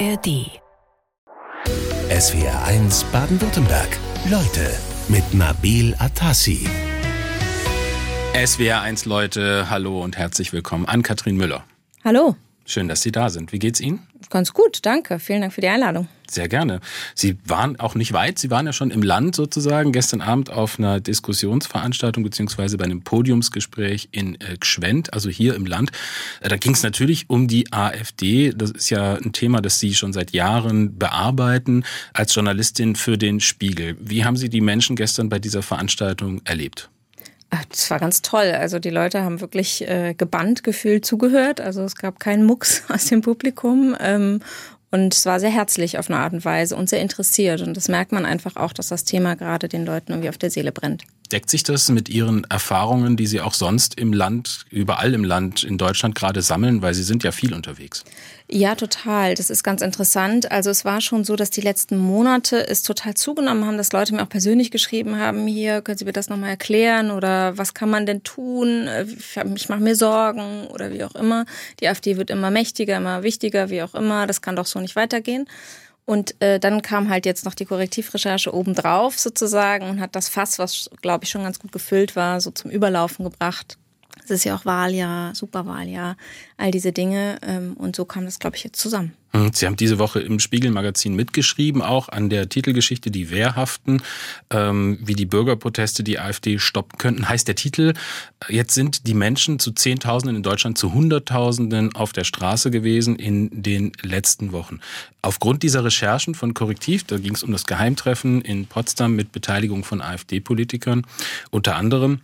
ARD. SWR 1 Baden-Württemberg. Leute mit Nabil Atassi. SWR 1 Leute, hallo und herzlich willkommen an Katrin Müller. Hallo. Schön, dass Sie da sind. Wie geht's Ihnen? Ganz gut, danke. Vielen Dank für die Einladung. Sehr gerne. Sie waren auch nicht weit. Sie waren ja schon im Land sozusagen gestern Abend auf einer Diskussionsveranstaltung beziehungsweise bei einem Podiumsgespräch in äh, Gschwend, also hier im Land. Äh, da ging es natürlich um die AfD. Das ist ja ein Thema, das Sie schon seit Jahren bearbeiten als Journalistin für den Spiegel. Wie haben Sie die Menschen gestern bei dieser Veranstaltung erlebt? Das war ganz toll. Also die Leute haben wirklich äh, gebannt gefühlt zugehört. Also es gab keinen Mucks aus dem Publikum. Ähm, und es war sehr herzlich auf eine Art und Weise und sehr interessiert. Und das merkt man einfach auch, dass das Thema gerade den Leuten irgendwie auf der Seele brennt. Deckt sich das mit Ihren Erfahrungen, die Sie auch sonst im Land, überall im Land in Deutschland gerade sammeln, weil Sie sind ja viel unterwegs? Ja, total. Das ist ganz interessant. Also es war schon so, dass die letzten Monate es total zugenommen haben, dass Leute mir auch persönlich geschrieben haben, hier, können Sie mir das nochmal erklären oder was kann man denn tun? Ich mache mir Sorgen oder wie auch immer. Die AfD wird immer mächtiger, immer wichtiger, wie auch immer. Das kann doch so nicht weitergehen. Und äh, dann kam halt jetzt noch die Korrektivrecherche obendrauf sozusagen und hat das Fass, was glaube ich schon ganz gut gefüllt war, so zum Überlaufen gebracht. Es ist ja auch Wahljahr, Superwahljahr, all diese Dinge. Ähm, und so kam das, glaube ich, jetzt zusammen. Hm, Sie haben diese Woche im Spiegelmagazin mitgeschrieben, auch an der Titelgeschichte Die Wehrhaften, ähm, wie die Bürgerproteste die AfD stoppen könnten. Heißt der Titel, jetzt sind die Menschen zu Zehntausenden in Deutschland, zu Hunderttausenden auf der Straße gewesen in den letzten Wochen. Aufgrund dieser Recherchen von Korrektiv, da ging es um das Geheimtreffen in Potsdam mit Beteiligung von AfD-Politikern, unter anderem,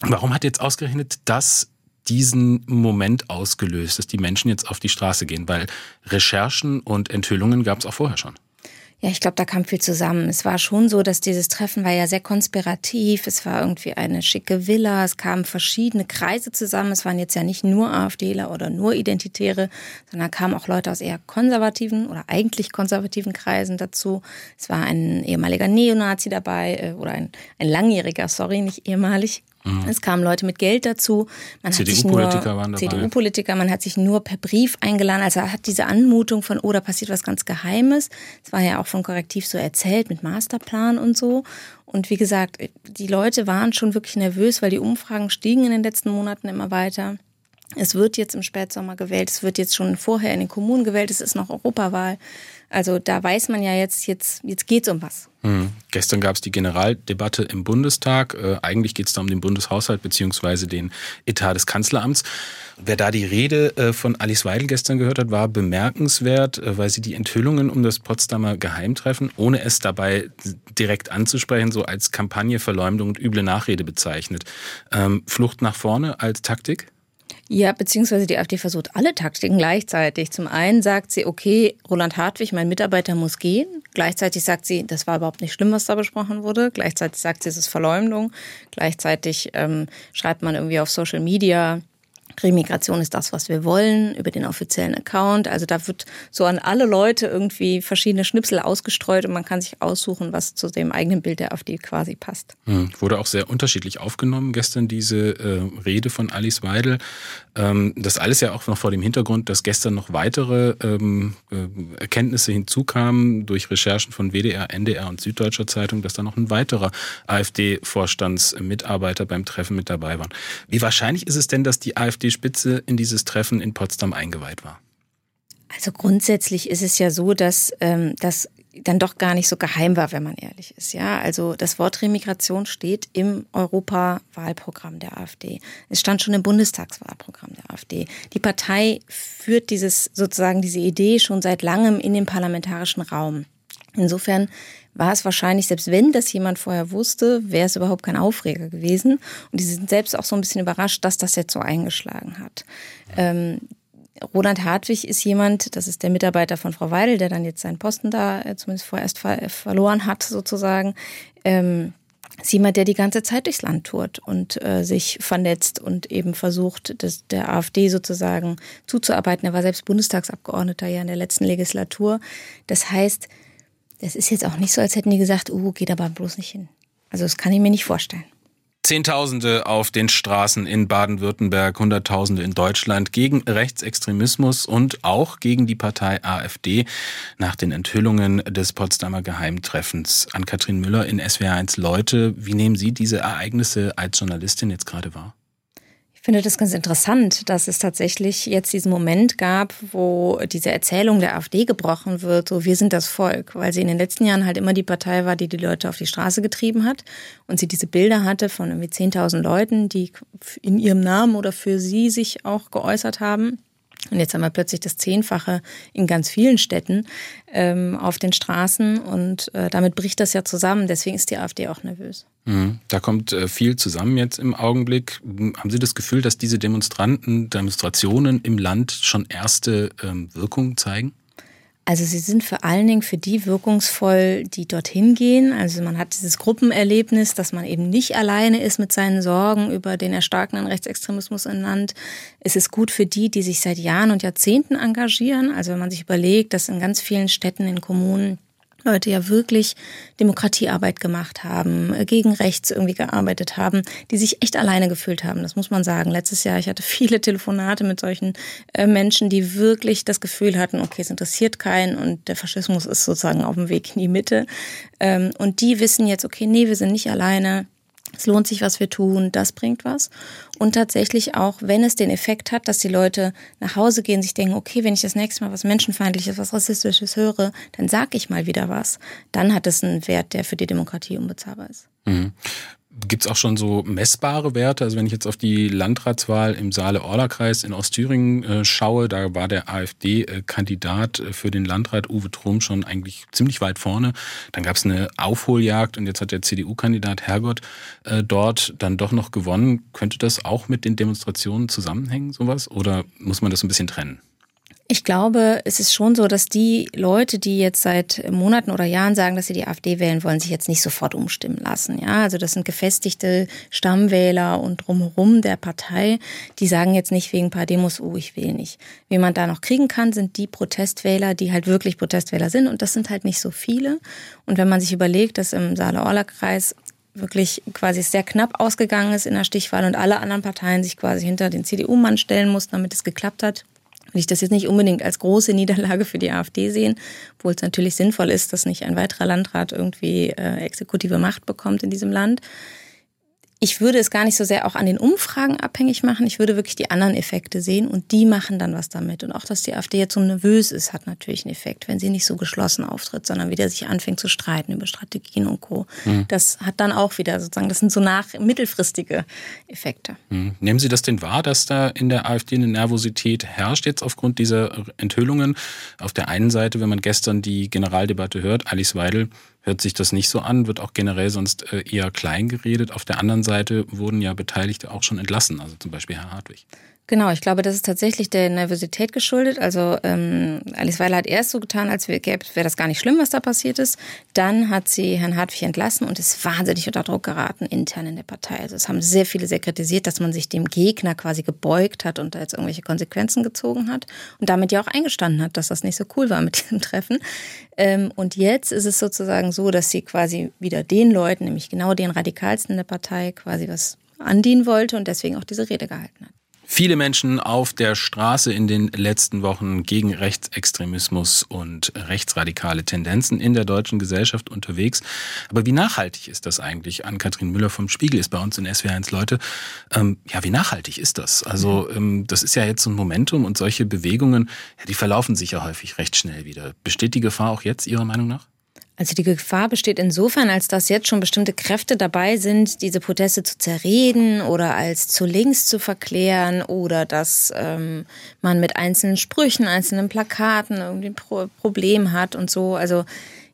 Warum hat jetzt ausgerechnet das diesen Moment ausgelöst, dass die Menschen jetzt auf die Straße gehen? Weil Recherchen und Enthüllungen gab es auch vorher schon. Ja, ich glaube, da kam viel zusammen. Es war schon so, dass dieses Treffen war ja sehr konspirativ. Es war irgendwie eine schicke Villa. Es kamen verschiedene Kreise zusammen. Es waren jetzt ja nicht nur AfDler oder nur Identitäre, sondern kamen auch Leute aus eher konservativen oder eigentlich konservativen Kreisen dazu. Es war ein ehemaliger Neonazi dabei äh, oder ein, ein langjähriger, sorry, nicht ehemalig, Mhm. Es kamen Leute mit Geld dazu. CDU-Politiker waren dabei. CDU-Politiker, man hat sich nur per Brief eingeladen. Also er hat diese Anmutung von, oh, da passiert was ganz Geheimes. Es war ja auch von Korrektiv so erzählt mit Masterplan und so. Und wie gesagt, die Leute waren schon wirklich nervös, weil die Umfragen stiegen in den letzten Monaten immer weiter. Es wird jetzt im Spätsommer gewählt, es wird jetzt schon vorher in den Kommunen gewählt, es ist noch Europawahl. Also da weiß man ja jetzt, jetzt, jetzt geht es um was. Hm. Gestern gab es die Generaldebatte im Bundestag. Äh, eigentlich geht es da um den Bundeshaushalt beziehungsweise den Etat des Kanzleramts. Wer da die Rede äh, von Alice Weidel gestern gehört hat, war bemerkenswert, äh, weil sie die Enthüllungen um das Potsdamer Geheimtreffen, ohne es dabei direkt anzusprechen, so als Kampagne Verleumdung und üble Nachrede bezeichnet. Ähm, Flucht nach vorne als Taktik? Ja, beziehungsweise die AfD versucht alle Taktiken gleichzeitig. Zum einen sagt sie, okay, Roland Hartwig, mein Mitarbeiter, muss gehen. Gleichzeitig sagt sie, das war überhaupt nicht schlimm, was da besprochen wurde. Gleichzeitig sagt sie, es ist Verleumdung. Gleichzeitig ähm, schreibt man irgendwie auf Social Media, Remigration ist das, was wir wollen, über den offiziellen Account. Also da wird so an alle Leute irgendwie verschiedene Schnipsel ausgestreut und man kann sich aussuchen, was zu dem eigenen Bild der AfD quasi passt. Hm, wurde auch sehr unterschiedlich aufgenommen gestern diese äh, Rede von Alice Weidel. Ähm, das alles ja auch noch vor dem Hintergrund, dass gestern noch weitere ähm, äh, Erkenntnisse hinzukamen durch Recherchen von WDR, NDR und Süddeutscher Zeitung, dass da noch ein weiterer AfD-Vorstandsmitarbeiter beim Treffen mit dabei war. Wie wahrscheinlich ist es denn, dass die AfD AfD-Spitze in dieses Treffen in Potsdam eingeweiht war? Also grundsätzlich ist es ja so, dass ähm, das dann doch gar nicht so geheim war, wenn man ehrlich ist. Ja, also das Wort Remigration steht im Europawahlprogramm der AfD. Es stand schon im Bundestagswahlprogramm der AfD. Die Partei führt dieses sozusagen diese Idee schon seit langem in den parlamentarischen Raum. Insofern war es wahrscheinlich, selbst wenn das jemand vorher wusste, wäre es überhaupt kein Aufreger gewesen. Und die sind selbst auch so ein bisschen überrascht, dass das jetzt so eingeschlagen hat. Ähm, Roland Hartwig ist jemand, das ist der Mitarbeiter von Frau Weidel, der dann jetzt seinen Posten da äh, zumindest vorerst ver verloren hat, sozusagen. Ähm, ist jemand, der die ganze Zeit durchs Land tourt und äh, sich vernetzt und eben versucht, das, der AfD sozusagen zuzuarbeiten. Er war selbst Bundestagsabgeordneter ja in der letzten Legislatur. Das heißt, das ist jetzt auch nicht so, als hätten die gesagt, oh, geht aber bloß nicht hin. Also das kann ich mir nicht vorstellen. Zehntausende auf den Straßen in Baden-Württemberg, Hunderttausende in Deutschland gegen Rechtsextremismus und auch gegen die Partei AfD nach den Enthüllungen des Potsdamer Geheimtreffens. An Kathrin Müller in SWR1 Leute, wie nehmen Sie diese Ereignisse als Journalistin jetzt gerade wahr? Ich finde das ganz interessant, dass es tatsächlich jetzt diesen Moment gab, wo diese Erzählung der AfD gebrochen wird, so wir sind das Volk, weil sie in den letzten Jahren halt immer die Partei war, die die Leute auf die Straße getrieben hat und sie diese Bilder hatte von irgendwie 10.000 Leuten, die in ihrem Namen oder für sie sich auch geäußert haben. Und jetzt haben wir plötzlich das Zehnfache in ganz vielen Städten ähm, auf den Straßen und äh, damit bricht das ja zusammen. Deswegen ist die AfD auch nervös. Mhm. Da kommt äh, viel zusammen jetzt im Augenblick. Haben Sie das Gefühl, dass diese Demonstranten, Demonstrationen im Land schon erste ähm, Wirkung zeigen? Also sie sind vor allen Dingen für die wirkungsvoll, die dorthin gehen. Also man hat dieses Gruppenerlebnis, dass man eben nicht alleine ist mit seinen Sorgen über den erstarkenden Rechtsextremismus im Land. Es ist gut für die, die sich seit Jahren und Jahrzehnten engagieren. Also wenn man sich überlegt, dass in ganz vielen Städten, in Kommunen Leute ja wirklich Demokratiearbeit gemacht haben, gegen rechts irgendwie gearbeitet haben, die sich echt alleine gefühlt haben. Das muss man sagen. Letztes Jahr, ich hatte viele Telefonate mit solchen äh, Menschen, die wirklich das Gefühl hatten, okay, es interessiert keinen und der Faschismus ist sozusagen auf dem Weg in die Mitte. Ähm, und die wissen jetzt, okay, nee, wir sind nicht alleine es lohnt sich, was wir tun, das bringt was. Und tatsächlich auch, wenn es den Effekt hat, dass die Leute nach Hause gehen, sich denken, okay, wenn ich das nächste Mal was Menschenfeindliches, was Rassistisches höre, dann sag ich mal wieder was. Dann hat es einen Wert, der für die Demokratie unbezahlbar ist. Mhm. Gibt es auch schon so messbare Werte? Also wenn ich jetzt auf die Landratswahl im Saale-Orla-Kreis in Ostthüringen äh, schaue, da war der AfD-Kandidat äh, für den Landrat Uwe Trum schon eigentlich ziemlich weit vorne. Dann gab es eine Aufholjagd und jetzt hat der CDU-Kandidat Hergott äh, dort dann doch noch gewonnen. Könnte das auch mit den Demonstrationen zusammenhängen, sowas? Oder muss man das ein bisschen trennen? Ich glaube, es ist schon so, dass die Leute, die jetzt seit Monaten oder Jahren sagen, dass sie die AfD wählen wollen, sich jetzt nicht sofort umstimmen lassen. Ja, also das sind gefestigte Stammwähler und drumherum der Partei, die sagen jetzt nicht wegen ein paar Demos, oh, ich will nicht. Wie man da noch kriegen kann, sind die Protestwähler, die halt wirklich Protestwähler sind und das sind halt nicht so viele. Und wenn man sich überlegt, dass im Saale-Orla-Kreis wirklich quasi sehr knapp ausgegangen ist in der Stichwahl und alle anderen Parteien sich quasi hinter den CDU-Mann stellen mussten, damit es geklappt hat, will ich das jetzt nicht unbedingt als große Niederlage für die AfD sehen, obwohl es natürlich sinnvoll ist, dass nicht ein weiterer Landrat irgendwie äh, exekutive Macht bekommt in diesem Land ich würde es gar nicht so sehr auch an den Umfragen abhängig machen. Ich würde wirklich die anderen Effekte sehen und die machen dann was damit. Und auch, dass die AfD jetzt so nervös ist, hat natürlich einen Effekt, wenn sie nicht so geschlossen auftritt, sondern wieder sich anfängt zu streiten über Strategien und Co. Mhm. Das hat dann auch wieder sozusagen, das sind so nach mittelfristige Effekte. Mhm. Nehmen Sie das denn wahr, dass da in der AfD eine Nervosität herrscht jetzt aufgrund dieser Enthüllungen? Auf der einen Seite, wenn man gestern die Generaldebatte hört, Alice Weidel hört sich das nicht so an, wird auch generell sonst äh, eher klein geredet. Auf der anderen Seite wurden ja Beteiligte auch schon entlassen, also zum Beispiel Herr Hartwig. Genau, ich glaube, das ist tatsächlich der Nervosität geschuldet. Also ähm, Alice Weiler hat erst so getan, als wäre wär das gar nicht schlimm, was da passiert ist. Dann hat sie Herrn Hartwig entlassen und ist wahnsinnig unter Druck geraten intern in der Partei. Also es haben sehr viele sehr kritisiert, dass man sich dem Gegner quasi gebeugt hat und da jetzt irgendwelche Konsequenzen gezogen hat und damit ja auch eingestanden hat, dass das nicht so cool war mit diesem Treffen. Ähm, und jetzt ist es sozusagen so, dass sie quasi wieder den Leuten, nämlich genau den Radikalsten der Partei, quasi was andienen wollte und deswegen auch diese Rede gehalten hat. Viele Menschen auf der Straße in den letzten Wochen gegen Rechtsextremismus und rechtsradikale Tendenzen in der deutschen Gesellschaft unterwegs. Aber wie nachhaltig ist das eigentlich? Ann-Kathrin Müller vom Spiegel ist bei uns in SW1 Leute. Ähm, ja, wie nachhaltig ist das? Also ähm, das ist ja jetzt so ein Momentum und solche Bewegungen, ja, die verlaufen sich ja häufig recht schnell wieder. Besteht die Gefahr auch jetzt Ihrer Meinung nach? Also die Gefahr besteht insofern, als dass jetzt schon bestimmte Kräfte dabei sind, diese Proteste zu zerreden oder als zu links zu verklären oder dass ähm, man mit einzelnen Sprüchen, einzelnen Plakaten irgendwie ein Pro Problem hat und so. Also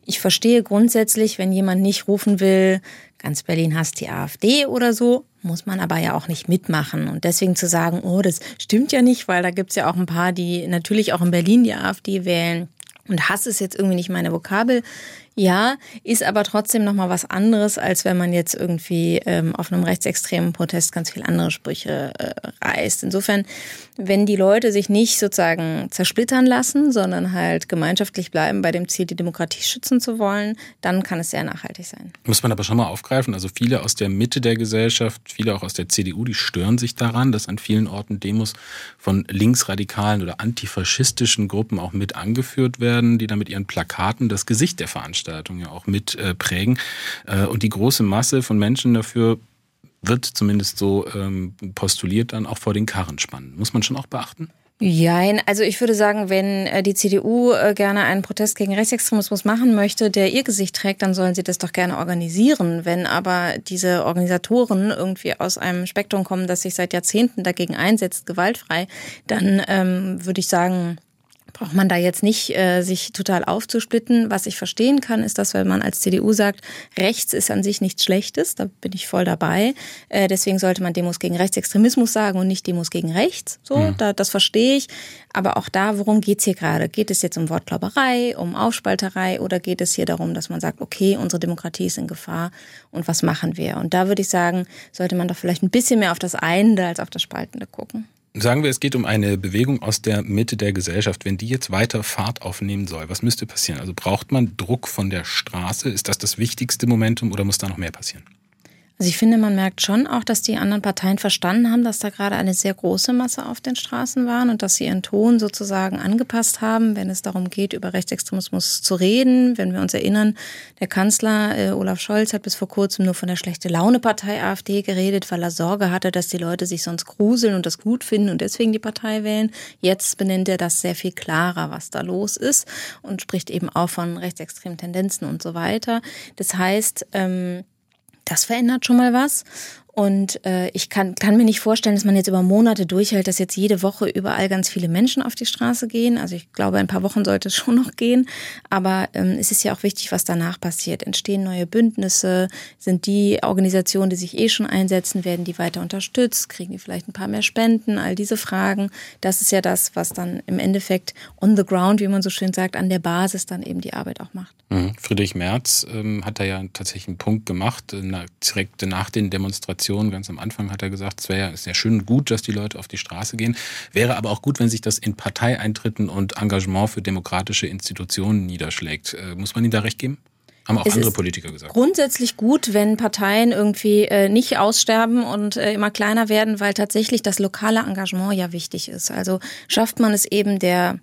ich verstehe grundsätzlich, wenn jemand nicht rufen will, ganz Berlin hasst die AfD oder so, muss man aber ja auch nicht mitmachen. Und deswegen zu sagen, oh, das stimmt ja nicht, weil da gibt's ja auch ein paar, die natürlich auch in Berlin die AfD wählen. Und Hass ist jetzt irgendwie nicht meine Vokabel. Ja, ist aber trotzdem nochmal was anderes, als wenn man jetzt irgendwie ähm, auf einem rechtsextremen Protest ganz viel andere Sprüche äh, reißt. Insofern, wenn die Leute sich nicht sozusagen zersplittern lassen, sondern halt gemeinschaftlich bleiben bei dem Ziel, die Demokratie schützen zu wollen, dann kann es sehr nachhaltig sein. Muss man aber schon mal aufgreifen. Also viele aus der Mitte der Gesellschaft, viele auch aus der CDU, die stören sich daran, dass an vielen Orten Demos von linksradikalen oder antifaschistischen Gruppen auch mit angeführt werden, die dann mit ihren Plakaten das Gesicht der Veranstaltung ja auch mit äh, prägen. Äh, und die große Masse von Menschen dafür wird zumindest so ähm, postuliert dann auch vor den Karren spannen. Muss man schon auch beachten? Ja, also ich würde sagen, wenn äh, die CDU äh, gerne einen Protest gegen Rechtsextremismus machen möchte, der ihr Gesicht trägt, dann sollen sie das doch gerne organisieren. Wenn aber diese Organisatoren irgendwie aus einem Spektrum kommen, das sich seit Jahrzehnten dagegen einsetzt, gewaltfrei, dann ähm, würde ich sagen, braucht man da jetzt nicht äh, sich total aufzusplitten. Was ich verstehen kann, ist, dass wenn man als CDU sagt, rechts ist an sich nichts Schlechtes, da bin ich voll dabei. Äh, deswegen sollte man Demos gegen Rechtsextremismus sagen und nicht Demos gegen rechts. So, mhm. da, das verstehe ich. Aber auch da, worum geht's hier gerade? Geht es jetzt um Wortglauberei, um Aufspalterei oder geht es hier darum, dass man sagt, okay, unsere Demokratie ist in Gefahr und was machen wir? Und da würde ich sagen, sollte man doch vielleicht ein bisschen mehr auf das Einende als auf das Spaltende gucken. Sagen wir, es geht um eine Bewegung aus der Mitte der Gesellschaft. Wenn die jetzt weiter Fahrt aufnehmen soll, was müsste passieren? Also braucht man Druck von der Straße? Ist das das wichtigste Momentum oder muss da noch mehr passieren? Also ich finde, man merkt schon auch, dass die anderen Parteien verstanden haben, dass da gerade eine sehr große Masse auf den Straßen waren und dass sie ihren Ton sozusagen angepasst haben, wenn es darum geht, über Rechtsextremismus zu reden. Wenn wir uns erinnern, der Kanzler äh, Olaf Scholz hat bis vor kurzem nur von der schlechte Laune Partei AfD geredet, weil er Sorge hatte, dass die Leute sich sonst gruseln und das gut finden und deswegen die Partei wählen. Jetzt benennt er das sehr viel klarer, was da los ist und spricht eben auch von rechtsextremen Tendenzen und so weiter. Das heißt, ähm, das verändert schon mal was. Und äh, ich kann, kann mir nicht vorstellen, dass man jetzt über Monate durchhält, dass jetzt jede Woche überall ganz viele Menschen auf die Straße gehen. Also ich glaube, ein paar Wochen sollte es schon noch gehen. Aber ähm, es ist ja auch wichtig, was danach passiert. Entstehen neue Bündnisse? Sind die Organisationen, die sich eh schon einsetzen, werden die weiter unterstützt? Kriegen die vielleicht ein paar mehr Spenden? All diese Fragen. Das ist ja das, was dann im Endeffekt on the ground, wie man so schön sagt, an der Basis dann eben die Arbeit auch macht. Mhm. Friedrich Merz ähm, hat da ja tatsächlich einen Punkt gemacht, äh, direkt nach den Demonstrationen Aktion ganz am Anfang hat er gesagt, es wäre sehr schön und gut, dass die Leute auf die Straße gehen. Wäre aber auch gut, wenn sich das in Parteieintritten und Engagement für demokratische Institutionen niederschlägt. Äh, muss man ihm da recht geben? Haben auch es andere Politiker gesagt. Grundsätzlich gut, wenn Parteien irgendwie äh, nicht aussterben und äh, immer kleiner werden, weil tatsächlich das lokale Engagement ja wichtig ist. Also schafft man es eben der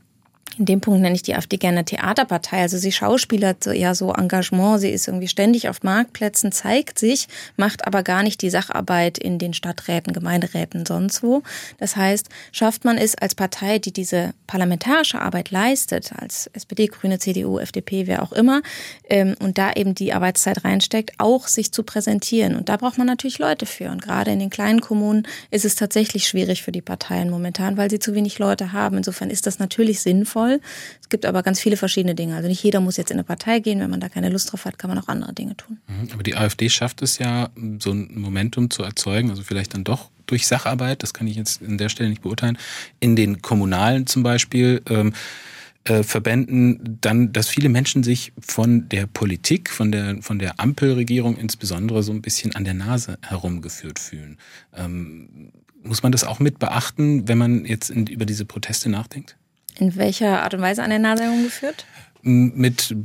in dem Punkt nenne ich die AfD gerne Theaterpartei. Also sie schauspielert ja so Engagement, sie ist irgendwie ständig auf Marktplätzen, zeigt sich, macht aber gar nicht die Sacharbeit in den Stadträten, Gemeinderäten, sonst wo. Das heißt, schafft man es als Partei, die diese parlamentarische Arbeit leistet, als SPD, Grüne, CDU, FDP, wer auch immer, ähm, und da eben die Arbeitszeit reinsteckt, auch sich zu präsentieren. Und da braucht man natürlich Leute für. Und gerade in den kleinen Kommunen ist es tatsächlich schwierig für die Parteien momentan, weil sie zu wenig Leute haben. Insofern ist das natürlich sinnvoll sinnvoll. Es gibt aber ganz viele verschiedene Dinge. Also nicht jeder muss jetzt in eine Partei gehen. Wenn man da keine Lust drauf hat, kann man auch andere Dinge tun. Mhm. Aber die AfD schafft es ja, so ein Momentum zu erzeugen, also vielleicht dann doch durch Sacharbeit, das kann ich jetzt an der Stelle nicht beurteilen, in den Kommunalen zum Beispiel. Ähm, äh, Verbänden dann, dass viele Menschen sich von der Politik, von der, von der Ampelregierung insbesondere so ein bisschen an der Nase herumgeführt fühlen. Ähm, muss man das auch mit beachten, wenn man jetzt in, über diese Proteste nachdenkt? In welcher Art und Weise an der Nase herumgeführt? Mit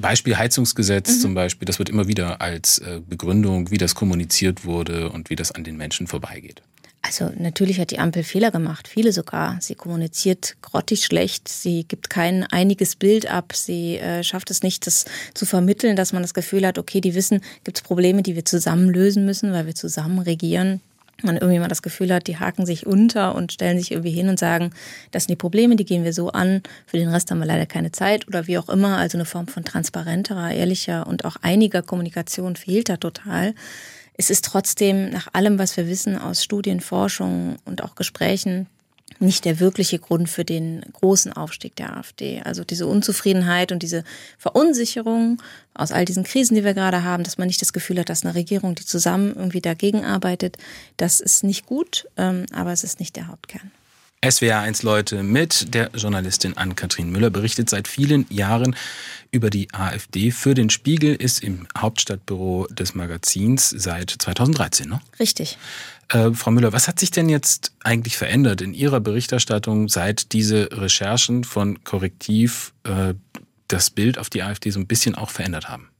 Beispiel Heizungsgesetz mhm. zum Beispiel, das wird immer wieder als äh, Begründung, wie das kommuniziert wurde und wie das an den Menschen vorbeigeht. Also natürlich hat die Ampel Fehler gemacht, viele sogar. Sie kommuniziert grottig schlecht, sie gibt kein einiges Bild ab, sie äh, schafft es nicht, das zu vermitteln, dass man das Gefühl hat, okay, die wissen, gibt es Probleme, die wir zusammen lösen müssen, weil wir zusammen regieren man irgendwie mal das Gefühl hat, die haken sich unter und stellen sich irgendwie hin und sagen, das sind die Probleme, die gehen wir so an, für den Rest haben wir leider keine Zeit oder wie auch immer. Also eine Form von transparenterer, ehrlicher und auch einiger Kommunikation fehlt da total. Es ist trotzdem nach allem, was wir wissen aus Studien, Forschung und auch Gesprächen, nicht der wirkliche Grund für den großen Aufstieg der AfD. Also diese Unzufriedenheit und diese Verunsicherung aus all diesen Krisen, die wir gerade haben, dass man nicht das Gefühl hat, dass eine Regierung, die zusammen irgendwie dagegen arbeitet, das ist nicht gut, ähm, aber es ist nicht der Hauptkern. SWR1 Leute mit der Journalistin Ann-Kathrin Müller berichtet seit vielen Jahren über die AfD. Für den Spiegel ist im Hauptstadtbüro des Magazins seit 2013, ne? Richtig. Äh, Frau Müller, was hat sich denn jetzt eigentlich verändert in Ihrer Berichterstattung, seit diese Recherchen von Korrektiv äh, das Bild auf die AfD so ein bisschen auch verändert haben?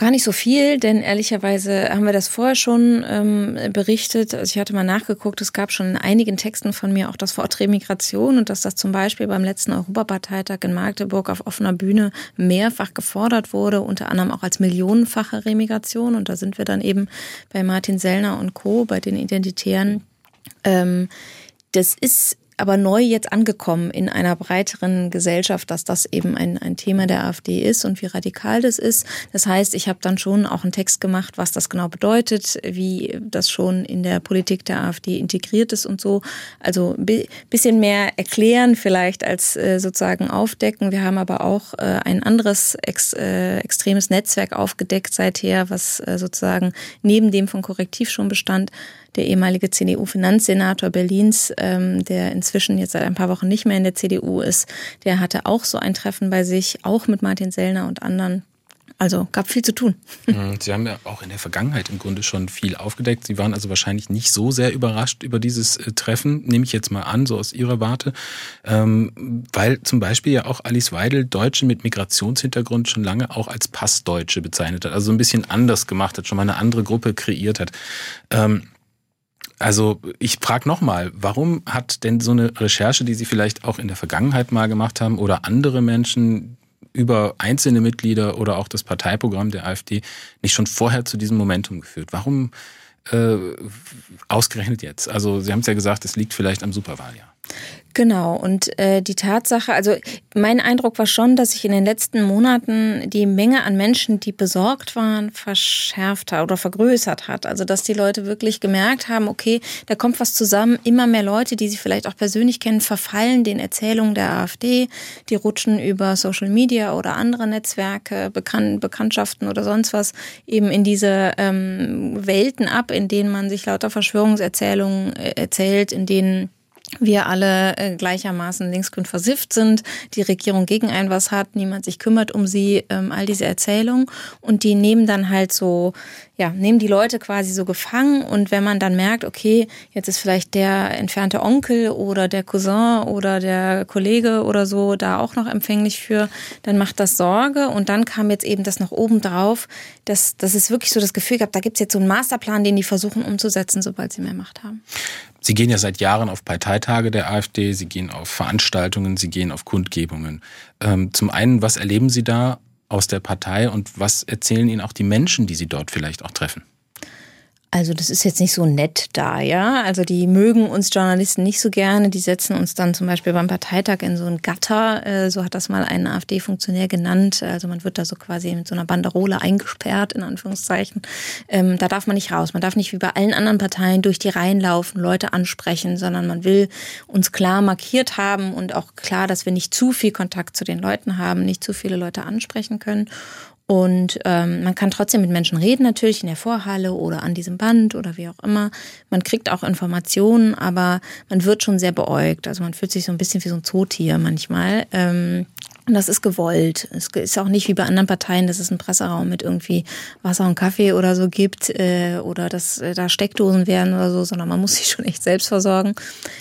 Gar nicht so viel, denn ehrlicherweise haben wir das vorher schon ähm, berichtet. Also ich hatte mal nachgeguckt, es gab schon in einigen Texten von mir auch das Wort Remigration und dass das zum Beispiel beim letzten Europaparteitag in Magdeburg auf offener Bühne mehrfach gefordert wurde, unter anderem auch als millionenfache Remigration. Und da sind wir dann eben bei Martin Sellner und Co., bei den Identitären. Ähm, das ist aber neu jetzt angekommen in einer breiteren Gesellschaft, dass das eben ein, ein Thema der AfD ist und wie radikal das ist. Das heißt, ich habe dann schon auch einen Text gemacht, was das genau bedeutet, wie das schon in der Politik der AfD integriert ist und so. Also ein bisschen mehr erklären vielleicht als äh, sozusagen aufdecken. Wir haben aber auch äh, ein anderes ex, äh, extremes Netzwerk aufgedeckt seither, was äh, sozusagen neben dem von Korrektiv schon bestand, der ehemalige CDU-Finanzsenator Berlins, ähm, der inzwischen jetzt seit ein paar Wochen nicht mehr in der CDU ist, der hatte auch so ein Treffen bei sich, auch mit Martin Sellner und anderen. Also gab viel zu tun. Mhm, Sie haben ja auch in der Vergangenheit im Grunde schon viel aufgedeckt. Sie waren also wahrscheinlich nicht so sehr überrascht über dieses äh, Treffen, nehme ich jetzt mal an, so aus Ihrer Warte, ähm, weil zum Beispiel ja auch Alice Weidel Deutsche mit Migrationshintergrund schon lange auch als Passdeutsche bezeichnet hat, also ein bisschen anders gemacht hat, schon mal eine andere Gruppe kreiert hat. Ähm, also ich frage nochmal, warum hat denn so eine Recherche, die Sie vielleicht auch in der Vergangenheit mal gemacht haben oder andere Menschen über einzelne Mitglieder oder auch das Parteiprogramm der AfD nicht schon vorher zu diesem Momentum geführt? Warum äh, ausgerechnet jetzt? Also Sie haben es ja gesagt, es liegt vielleicht am Superwahljahr. Genau, und äh, die Tatsache, also mein Eindruck war schon, dass sich in den letzten Monaten die Menge an Menschen, die besorgt waren, verschärft hat oder vergrößert hat. Also dass die Leute wirklich gemerkt haben, okay, da kommt was zusammen, immer mehr Leute, die sie vielleicht auch persönlich kennen, verfallen den Erzählungen der AfD, die rutschen über Social Media oder andere Netzwerke, Bekan Bekanntschaften oder sonst was, eben in diese ähm, Welten ab, in denen man sich lauter Verschwörungserzählungen äh, erzählt, in denen wir alle äh, gleichermaßen linksgrün versifft sind, die Regierung gegen ein was hat, niemand sich kümmert um sie, ähm, all diese Erzählungen. Und die nehmen dann halt so ja, nehmen die Leute quasi so gefangen. Und wenn man dann merkt, okay, jetzt ist vielleicht der entfernte Onkel oder der Cousin oder der Kollege oder so da auch noch empfänglich für, dann macht das Sorge. Und dann kam jetzt eben das noch oben drauf, dass, dass es wirklich so das Gefühl gab, da gibt es jetzt so einen Masterplan, den die versuchen umzusetzen, sobald sie mehr Macht haben. Sie gehen ja seit Jahren auf Parteitage der AfD, Sie gehen auf Veranstaltungen, Sie gehen auf Kundgebungen. Ähm, zum einen, was erleben Sie da aus der Partei und was erzählen Ihnen auch die Menschen, die Sie dort vielleicht auch treffen? Also das ist jetzt nicht so nett da, ja. Also die mögen uns Journalisten nicht so gerne. Die setzen uns dann zum Beispiel beim Parteitag in so ein Gatter. Äh, so hat das mal ein AfD-Funktionär genannt. Also man wird da so quasi mit so einer Banderole eingesperrt, in Anführungszeichen. Ähm, da darf man nicht raus. Man darf nicht wie bei allen anderen Parteien durch die Reihen laufen, Leute ansprechen, sondern man will uns klar markiert haben und auch klar, dass wir nicht zu viel Kontakt zu den Leuten haben, nicht zu viele Leute ansprechen können. Und ähm, man kann trotzdem mit Menschen reden, natürlich in der Vorhalle oder an diesem Band oder wie auch immer. Man kriegt auch Informationen, aber man wird schon sehr beäugt. Also man fühlt sich so ein bisschen wie so ein Zootier manchmal. Ähm, und das ist gewollt. Es ist auch nicht wie bei anderen Parteien, dass es einen Presseraum mit irgendwie Wasser und Kaffee oder so gibt äh, oder dass äh, da Steckdosen werden oder so, sondern man muss sich schon echt selbst versorgen.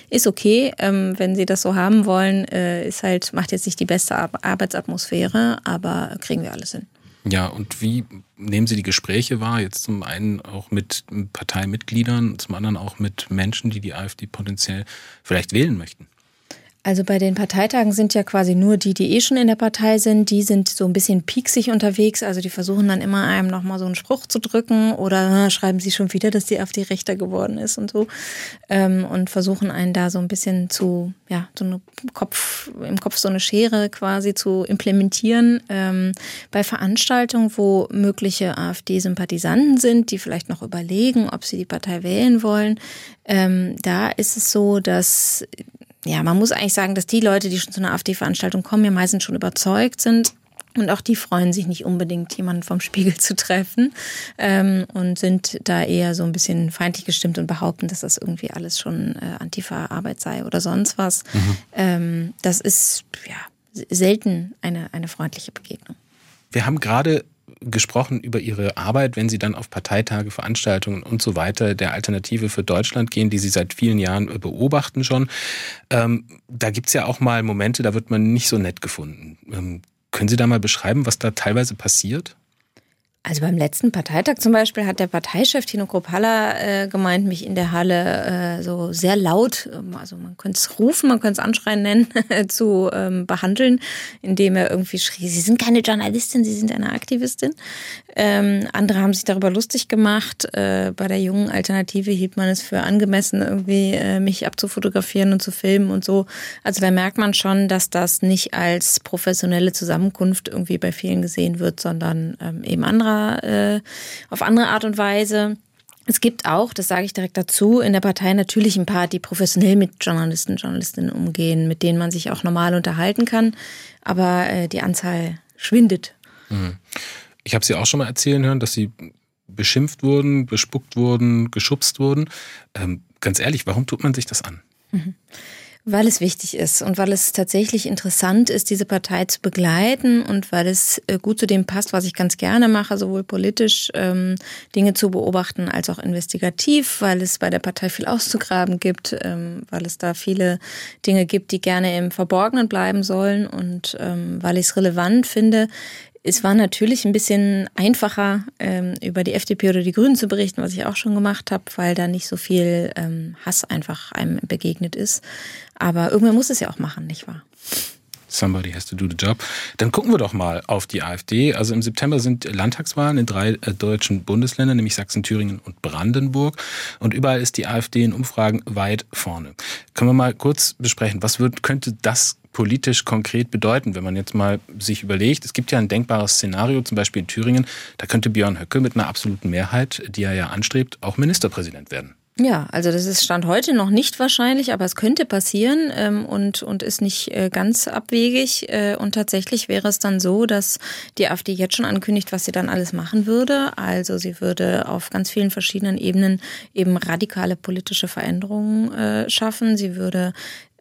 Ist okay, ähm, wenn sie das so haben wollen. Äh, ist halt, macht jetzt nicht die beste Arbeitsatmosphäre, aber kriegen wir alles hin. Ja, und wie nehmen Sie die Gespräche wahr? Jetzt zum einen auch mit Parteimitgliedern, zum anderen auch mit Menschen, die die AfD potenziell vielleicht wählen möchten. Also bei den Parteitagen sind ja quasi nur die, die eh schon in der Partei sind, die sind so ein bisschen pieksig unterwegs. Also die versuchen dann immer einem nochmal so einen Spruch zu drücken oder ah, schreiben sie schon wieder, dass die AfD rechter geworden ist und so. Ähm, und versuchen einen da so ein bisschen zu, ja, so eine Kopf, im Kopf so eine Schere quasi zu implementieren. Ähm, bei Veranstaltungen, wo mögliche AfD-Sympathisanten sind, die vielleicht noch überlegen, ob sie die Partei wählen wollen, ähm, da ist es so, dass ja, man muss eigentlich sagen, dass die Leute, die schon zu einer AfD-Veranstaltung kommen, ja meistens schon überzeugt sind Und auch die freuen sich nicht unbedingt, jemanden vom Spiegel zu treffen ähm, und sind da eher so ein bisschen feindlich gestimmt und behaupten, dass das irgendwie alles schon äh, Antifa-Arbeit sei oder sonst was. Mhm. Ähm, das ist ja selten eine, eine freundliche Begegnung. Wir haben gerade gesprochen über Ihre Arbeit, wenn Sie dann auf Parteitage, Veranstaltungen und so weiter der Alternative für Deutschland gehen, die Sie seit vielen Jahren beobachten schon. Ähm, da gibt's ja auch mal Momente, da wird man nicht so nett gefunden. Ähm, können Sie da mal beschreiben, was da teilweise passiert? Also beim letzten Parteitag zum Beispiel hat der Parteichef Tino Kropalla äh, gemeint, mich in der Halle äh, so sehr laut, ähm, also man könnte es rufen, man könnte es anschreien nennen, zu ähm, behandeln, indem er irgendwie schrie, Sie sind keine Journalistin, Sie sind eine Aktivistin. Ähm, andere haben sich darüber lustig gemacht. Äh, bei der jungen Alternative hielt man es für angemessen, irgendwie äh, mich abzufotografieren und zu filmen und so. Also da merkt man schon, dass das nicht als professionelle Zusammenkunft irgendwie bei vielen gesehen wird, sondern ähm, eben andere anderer, äh, auf andere Art und Weise. Es gibt auch, das sage ich direkt dazu, in der Partei natürlich ein paar, die professionell mit Journalisten, Journalistinnen umgehen, mit denen man sich auch normal unterhalten kann. Aber äh, die Anzahl schwindet. Mhm. Ich habe Sie auch schon mal erzählen hören, dass Sie beschimpft wurden, bespuckt wurden, geschubst wurden. Ähm, ganz ehrlich, warum tut man sich das an? Mhm. Weil es wichtig ist und weil es tatsächlich interessant ist, diese Partei zu begleiten und weil es äh, gut zu dem passt, was ich ganz gerne mache, sowohl politisch ähm, Dinge zu beobachten als auch investigativ, weil es bei der Partei viel auszugraben gibt, ähm, weil es da viele Dinge gibt, die gerne im Verborgenen bleiben sollen und ähm, weil ich es relevant finde, es war natürlich ein bisschen einfacher, ähm, über die FDP oder die Grünen zu berichten, was ich auch schon gemacht habe, weil da nicht so viel ähm, Hass einfach einem begegnet ist. Aber irgendwann muss es ja auch machen, nicht wahr? Somebody has to do the job. Dann gucken wir doch mal auf die AfD. Also im September sind Landtagswahlen in drei äh, deutschen Bundesländern, nämlich Sachsen, Thüringen und Brandenburg. Und überall ist die AfD in Umfragen weit vorne. Können wir mal kurz besprechen, was wird, könnte das politisch konkret bedeuten, wenn man jetzt mal sich überlegt, es gibt ja ein denkbares Szenario, zum Beispiel in Thüringen, da könnte Björn Höcke mit einer absoluten Mehrheit, die er ja anstrebt, auch Ministerpräsident werden. Ja, also das ist Stand heute noch nicht wahrscheinlich, aber es könnte passieren ähm, und, und ist nicht äh, ganz abwegig. Äh, und tatsächlich wäre es dann so, dass die AfD jetzt schon ankündigt, was sie dann alles machen würde. Also sie würde auf ganz vielen verschiedenen Ebenen eben radikale politische Veränderungen äh, schaffen. Sie würde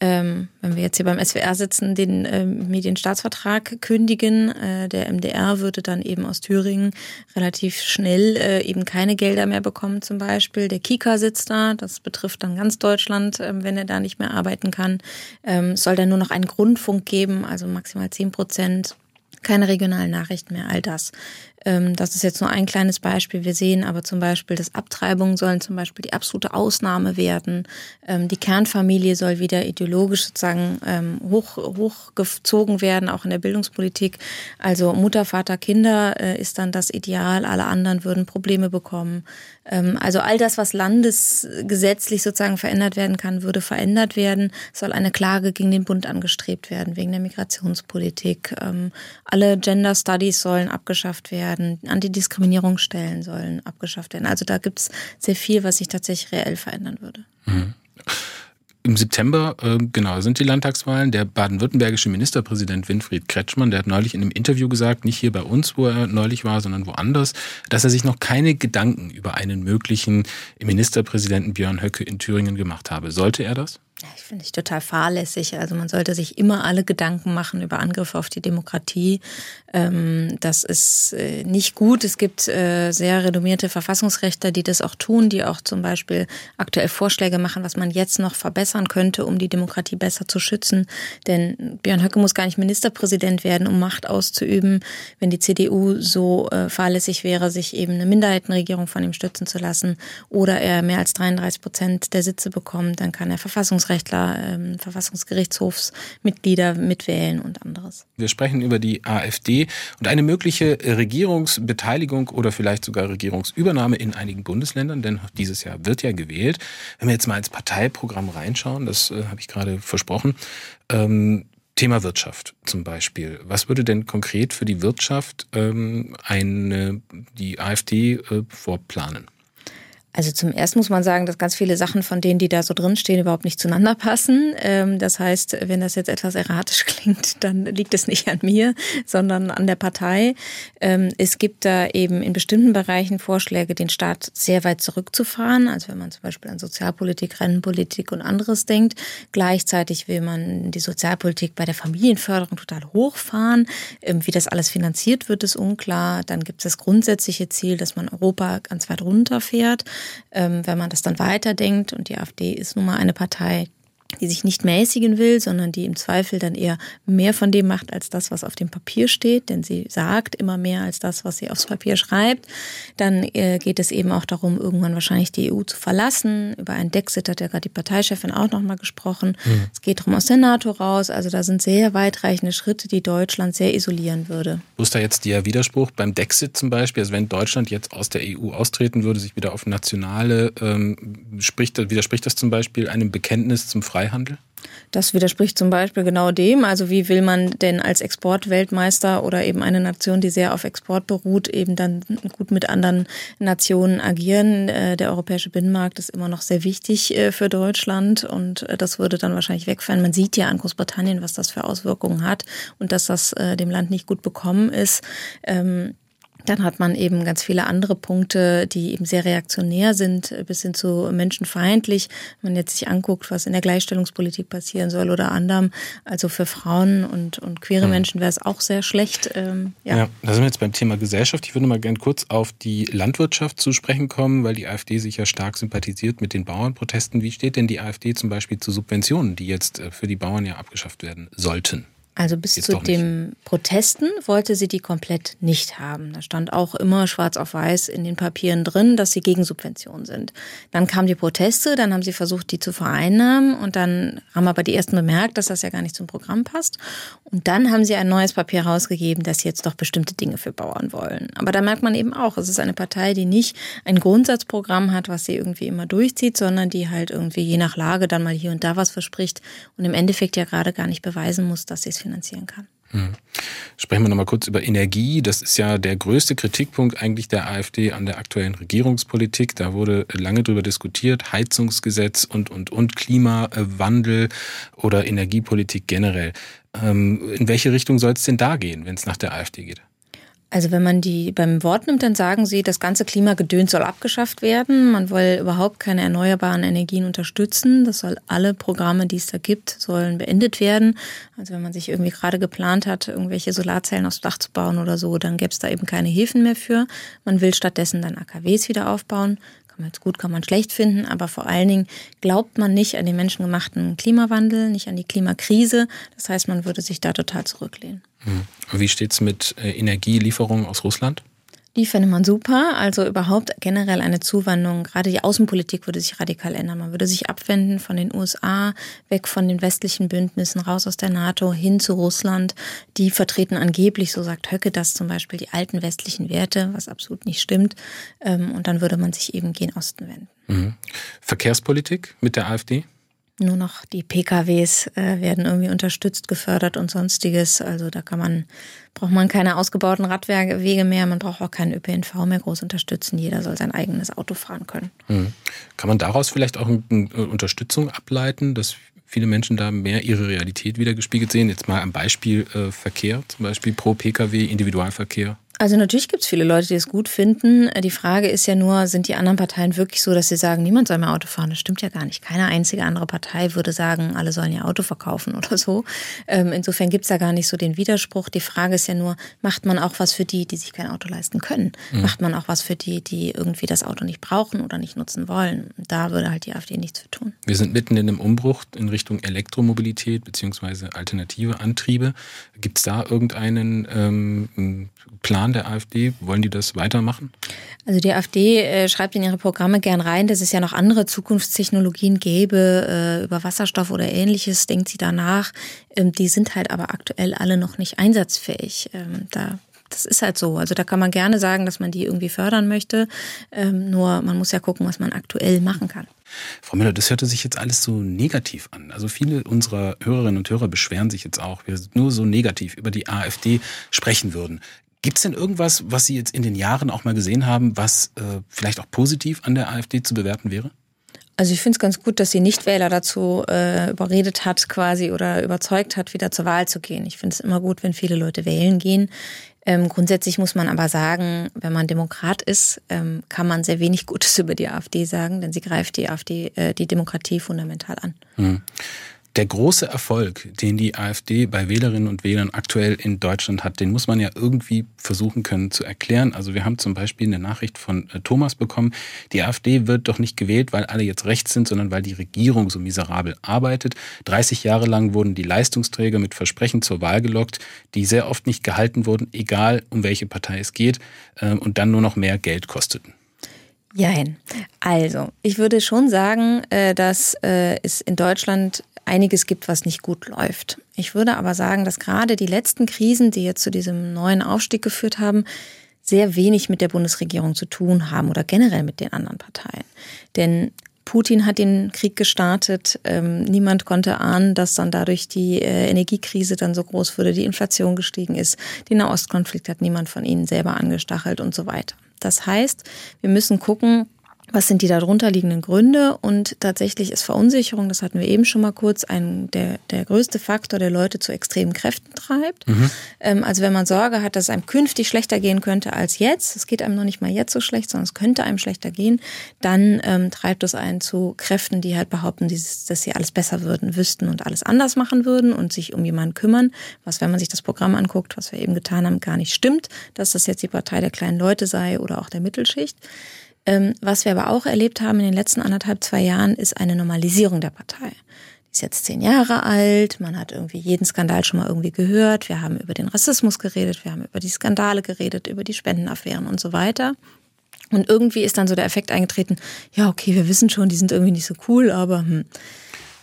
ähm, wenn wir jetzt hier beim SWR sitzen, den ähm, Medienstaatsvertrag kündigen. Äh, der MDR würde dann eben aus Thüringen relativ schnell äh, eben keine Gelder mehr bekommen zum Beispiel. Der Kika sitzt da, das betrifft dann ganz Deutschland, ähm, wenn er da nicht mehr arbeiten kann. Ähm, soll dann nur noch einen Grundfunk geben, also maximal zehn Prozent keine regionalen Nachrichten mehr, all das. Ähm, das ist jetzt nur ein kleines Beispiel. Wir sehen aber zum Beispiel, dass Abtreibungen sollen zum Beispiel die absolute Ausnahme werden. Ähm, die Kernfamilie soll wieder ideologisch sozusagen ähm, hoch, hochgezogen werden, auch in der Bildungspolitik. Also Mutter, Vater, Kinder äh, ist dann das Ideal. Alle anderen würden Probleme bekommen. Also all das, was landesgesetzlich sozusagen verändert werden kann, würde verändert werden. Soll eine Klage gegen den Bund angestrebt werden wegen der Migrationspolitik. Alle Gender Studies sollen abgeschafft werden werden, Antidiskriminierungsstellen sollen abgeschafft werden. Also da gibt es sehr viel, was sich tatsächlich reell verändern würde. Mhm. Im September, äh, genau, sind die Landtagswahlen. Der baden-württembergische Ministerpräsident Winfried Kretschmann, der hat neulich in einem Interview gesagt, nicht hier bei uns, wo er neulich war, sondern woanders, dass er sich noch keine Gedanken über einen möglichen Ministerpräsidenten Björn Höcke in Thüringen gemacht habe. Sollte er das? Ich finde ich total fahrlässig. Also man sollte sich immer alle Gedanken machen über Angriffe auf die Demokratie. Ähm, das ist äh, nicht gut. Es gibt äh, sehr renommierte Verfassungsrechter, die das auch tun, die auch zum Beispiel aktuell Vorschläge machen, was man jetzt noch verbessern könnte, um die Demokratie besser zu schützen. Denn Björn Höcke muss gar nicht Ministerpräsident werden, um Macht auszuüben. Wenn die CDU so äh, fahrlässig wäre, sich eben eine Minderheitenregierung von ihm stützen zu lassen oder er mehr als 33 Prozent der Sitze bekommt, dann kann er Verfassungsrechtler Verfassungsrechtler, ähm, Verfassungsgerichtshofsmitglieder mitwählen und anderes. Wir sprechen über die AfD und eine mögliche Regierungsbeteiligung oder vielleicht sogar Regierungsübernahme in einigen Bundesländern, denn dieses Jahr wird ja gewählt. Wenn wir jetzt mal ins Parteiprogramm reinschauen, das äh, habe ich gerade versprochen, ähm, Thema Wirtschaft zum Beispiel. Was würde denn konkret für die Wirtschaft ähm, eine, die AfD äh, vorplanen? Also zum ersten muss man sagen, dass ganz viele Sachen von denen, die da so drinstehen, überhaupt nicht zueinander passen. Ähm, das heißt, wenn das jetzt etwas erratisch klingt, dann liegt es nicht an mir, sondern an der Partei. Ähm, es gibt da eben in bestimmten Bereichen Vorschläge, den Staat sehr weit zurückzufahren. Also wenn man zum Beispiel an Sozialpolitik, Rennenpolitik und anderes denkt. Gleichzeitig will man die Sozialpolitik bei der Familienförderung total hochfahren. Ähm, wie das alles finanziert wird, ist unklar. Dann gibt es das grundsätzliche Ziel, dass man Europa ganz weit runterfährt. Ähm, wenn man das dann weiterdenkt, und die AfD ist nun mal eine Partei, die sich nicht mäßigen will, sondern die im Zweifel dann eher mehr von dem macht als das, was auf dem Papier steht, denn sie sagt immer mehr als das, was sie aufs Papier schreibt. Dann äh, geht es eben auch darum, irgendwann wahrscheinlich die EU zu verlassen. Über einen Dexit hat ja gerade die Parteichefin auch nochmal gesprochen. Mhm. Es geht darum, aus der NATO raus. Also da sind sehr weitreichende Schritte, die Deutschland sehr isolieren würde. Wo ist da jetzt der Widerspruch beim Dexit zum Beispiel? Also wenn Deutschland jetzt aus der EU austreten würde, sich wieder auf nationale, ähm, spricht, widerspricht das zum Beispiel einem Bekenntnis zum Freihandel? Freihandel? Das widerspricht zum Beispiel genau dem. Also wie will man denn als Exportweltmeister oder eben eine Nation, die sehr auf Export beruht, eben dann gut mit anderen Nationen agieren? Äh, der europäische Binnenmarkt ist immer noch sehr wichtig äh, für Deutschland und äh, das würde dann wahrscheinlich wegfallen. Man sieht ja an Großbritannien, was das für Auswirkungen hat und dass das dem Land nicht gut bekommen ist. Dann hat man eben ganz viele andere Punkte, die eben sehr reaktionär sind, bis hin zu menschenfeindlich. Wenn man jetzt sich anguckt, was in der Gleichstellungspolitik passieren soll oder anderem, also für Frauen und, und queere mhm. Menschen wäre es auch sehr schlecht. Ähm, ja. ja, da sind wir jetzt beim Thema Gesellschaft. Ich würde mal gerne kurz auf die Landwirtschaft zu sprechen kommen, weil die AfD sich ja stark sympathisiert mit den Bauernprotesten. Wie steht denn die AfD zum Beispiel zu Subventionen, die jetzt äh, für die Bauern ja abgeschafft werden sollten? Also bis Jetzt zu den Protesten wollte sie die komplett nicht haben. Da stand auch immer schwarz auf weiß in den Papieren drin, dass sie gegen Subventionen sind. Dann kamen die Proteste, dann haben sie versucht, die zu vereinnahmen und dann haben aber die ersten bemerkt, dass das ja gar nicht zum Programm passt. Und dann haben sie ein neues Papier rausgegeben, dass sie jetzt doch bestimmte Dinge für Bauern wollen. Aber da merkt man eben auch, es ist eine Partei, die nicht ein Grundsatzprogramm hat, was sie irgendwie immer durchzieht, sondern die halt irgendwie je nach Lage dann mal hier und da was verspricht und im Endeffekt ja gerade gar nicht beweisen muss, dass sie es finanzieren kann. Hm. Sprechen wir nochmal kurz über Energie. Das ist ja der größte Kritikpunkt eigentlich der AfD an der aktuellen Regierungspolitik. Da wurde lange drüber diskutiert. Heizungsgesetz und, und, und Klimawandel oder Energiepolitik generell. Ähm, in welche Richtung soll es denn da gehen, wenn es nach der AfD geht? Also wenn man die beim Wort nimmt, dann sagen sie, das ganze Klimagedöns soll abgeschafft werden. Man will überhaupt keine erneuerbaren Energien unterstützen. Das soll alle Programme, die es da gibt, sollen beendet werden. Also wenn man sich irgendwie gerade geplant hat, irgendwelche Solarzellen aufs Dach zu bauen oder so, dann gäbe es da eben keine Hilfen mehr für. Man will stattdessen dann AKWs wieder aufbauen. Kann man jetzt gut, kann man schlecht finden, aber vor allen Dingen glaubt man nicht an den menschengemachten Klimawandel, nicht an die Klimakrise. Das heißt, man würde sich da total zurücklehnen. Hm. Wie steht es mit äh, Energielieferungen aus Russland? Die fände man super. Also überhaupt generell eine Zuwandlung. Gerade die Außenpolitik würde sich radikal ändern. Man würde sich abwenden von den USA, weg von den westlichen Bündnissen, raus aus der NATO, hin zu Russland. Die vertreten angeblich, so sagt Höcke das zum Beispiel, die alten westlichen Werte, was absolut nicht stimmt. Ähm, und dann würde man sich eben gen Osten wenden. Mhm. Verkehrspolitik mit der AfD? Nur noch die PKWs äh, werden irgendwie unterstützt, gefördert und sonstiges. Also da kann man, braucht man keine ausgebauten Radwege mehr, man braucht auch keinen ÖPNV mehr groß unterstützen. Jeder soll sein eigenes Auto fahren können. Mhm. Kann man daraus vielleicht auch eine Unterstützung ableiten, dass viele Menschen da mehr ihre Realität wiedergespiegelt sehen? Jetzt mal am Beispiel äh, Verkehr, zum Beispiel pro Pkw, Individualverkehr. Also natürlich gibt es viele Leute, die es gut finden. Die Frage ist ja nur, sind die anderen Parteien wirklich so, dass sie sagen, niemand soll mehr Auto fahren? Das stimmt ja gar nicht. Keine einzige andere Partei würde sagen, alle sollen ihr Auto verkaufen oder so. Ähm, insofern gibt es da gar nicht so den Widerspruch. Die Frage ist ja nur, macht man auch was für die, die sich kein Auto leisten können? Mhm. Macht man auch was für die, die irgendwie das Auto nicht brauchen oder nicht nutzen wollen? Da würde halt die AfD nichts für tun. Wir sind mitten in einem Umbruch in Richtung Elektromobilität beziehungsweise alternative Antriebe. Gibt es da irgendeinen ähm, Plan der AfD? Wollen die das weitermachen? Also die AfD äh, schreibt in ihre Programme gern rein, dass es ja noch andere Zukunftstechnologien gäbe, äh, über Wasserstoff oder ähnliches, denkt sie danach. Ähm, die sind halt aber aktuell alle noch nicht einsatzfähig. Ähm, da das ist halt so. Also da kann man gerne sagen, dass man die irgendwie fördern möchte. Ähm, nur man muss ja gucken, was man aktuell machen kann. Frau Müller, das hörte sich jetzt alles so negativ an. Also viele unserer Hörerinnen und Hörer beschweren sich jetzt auch, wir nur so negativ über die AfD sprechen würden. Gibt es denn irgendwas, was Sie jetzt in den Jahren auch mal gesehen haben, was äh, vielleicht auch positiv an der AfD zu bewerten wäre? Also ich finde es ganz gut, dass sie Nichtwähler dazu äh, überredet hat quasi oder überzeugt hat, wieder zur Wahl zu gehen. Ich finde es immer gut, wenn viele Leute wählen gehen. Ähm, grundsätzlich muss man aber sagen, wenn man Demokrat ist, ähm, kann man sehr wenig Gutes über die AfD sagen, denn sie greift die AfD, äh, die Demokratie fundamental an. Hm. Der große Erfolg, den die AfD bei Wählerinnen und Wählern aktuell in Deutschland hat, den muss man ja irgendwie versuchen können zu erklären. Also wir haben zum Beispiel eine Nachricht von äh, Thomas bekommen, die AfD wird doch nicht gewählt, weil alle jetzt rechts sind, sondern weil die Regierung so miserabel arbeitet. 30 Jahre lang wurden die Leistungsträger mit Versprechen zur Wahl gelockt, die sehr oft nicht gehalten wurden, egal um welche Partei es geht, äh, und dann nur noch mehr Geld kosteten. Jein. Also, ich würde schon sagen, äh, dass es in Deutschland einiges gibt, was nicht gut läuft. Ich würde aber sagen, dass gerade die letzten Krisen, die jetzt zu diesem neuen Aufstieg geführt haben, sehr wenig mit der Bundesregierung zu tun haben oder generell mit den anderen Parteien. Denn Putin hat den Krieg gestartet. Ähm, niemand konnte ahnen, dass dann dadurch die äh, Energiekrise dann so groß wurde, die Inflation gestiegen ist. Den Nahostkonflikt hat niemand von ihnen selber angestachelt und so weiter. Das heißt, wir müssen gucken, was sind die darunter liegenden Gründe? Und tatsächlich ist Verunsicherung, das hatten wir eben schon mal kurz, ein, der, der größte Faktor, der Leute zu extremen Kräften treibt. Mhm. Ähm, also wenn man Sorge hat, dass es einem künftig schlechter gehen könnte als jetzt, es geht einem noch nicht mal jetzt so schlecht, sondern es könnte einem schlechter gehen, dann ähm, treibt es einen zu Kräften, die halt behaupten, dieses, dass sie alles besser würden, wüssten und alles anders machen würden und sich um jemanden kümmern, was, wenn man sich das Programm anguckt, was wir eben getan haben, gar nicht stimmt, dass das jetzt die Partei der kleinen Leute sei oder auch der Mittelschicht. Ähm, was wir aber auch erlebt haben in den letzten anderthalb, zwei Jahren, ist eine Normalisierung der Partei. Die ist jetzt zehn Jahre alt, man hat irgendwie jeden Skandal schon mal irgendwie gehört, wir haben über den Rassismus geredet, wir haben über die Skandale geredet, über die Spendenaffären und so weiter. Und irgendwie ist dann so der Effekt eingetreten, ja, okay, wir wissen schon, die sind irgendwie nicht so cool, aber hm.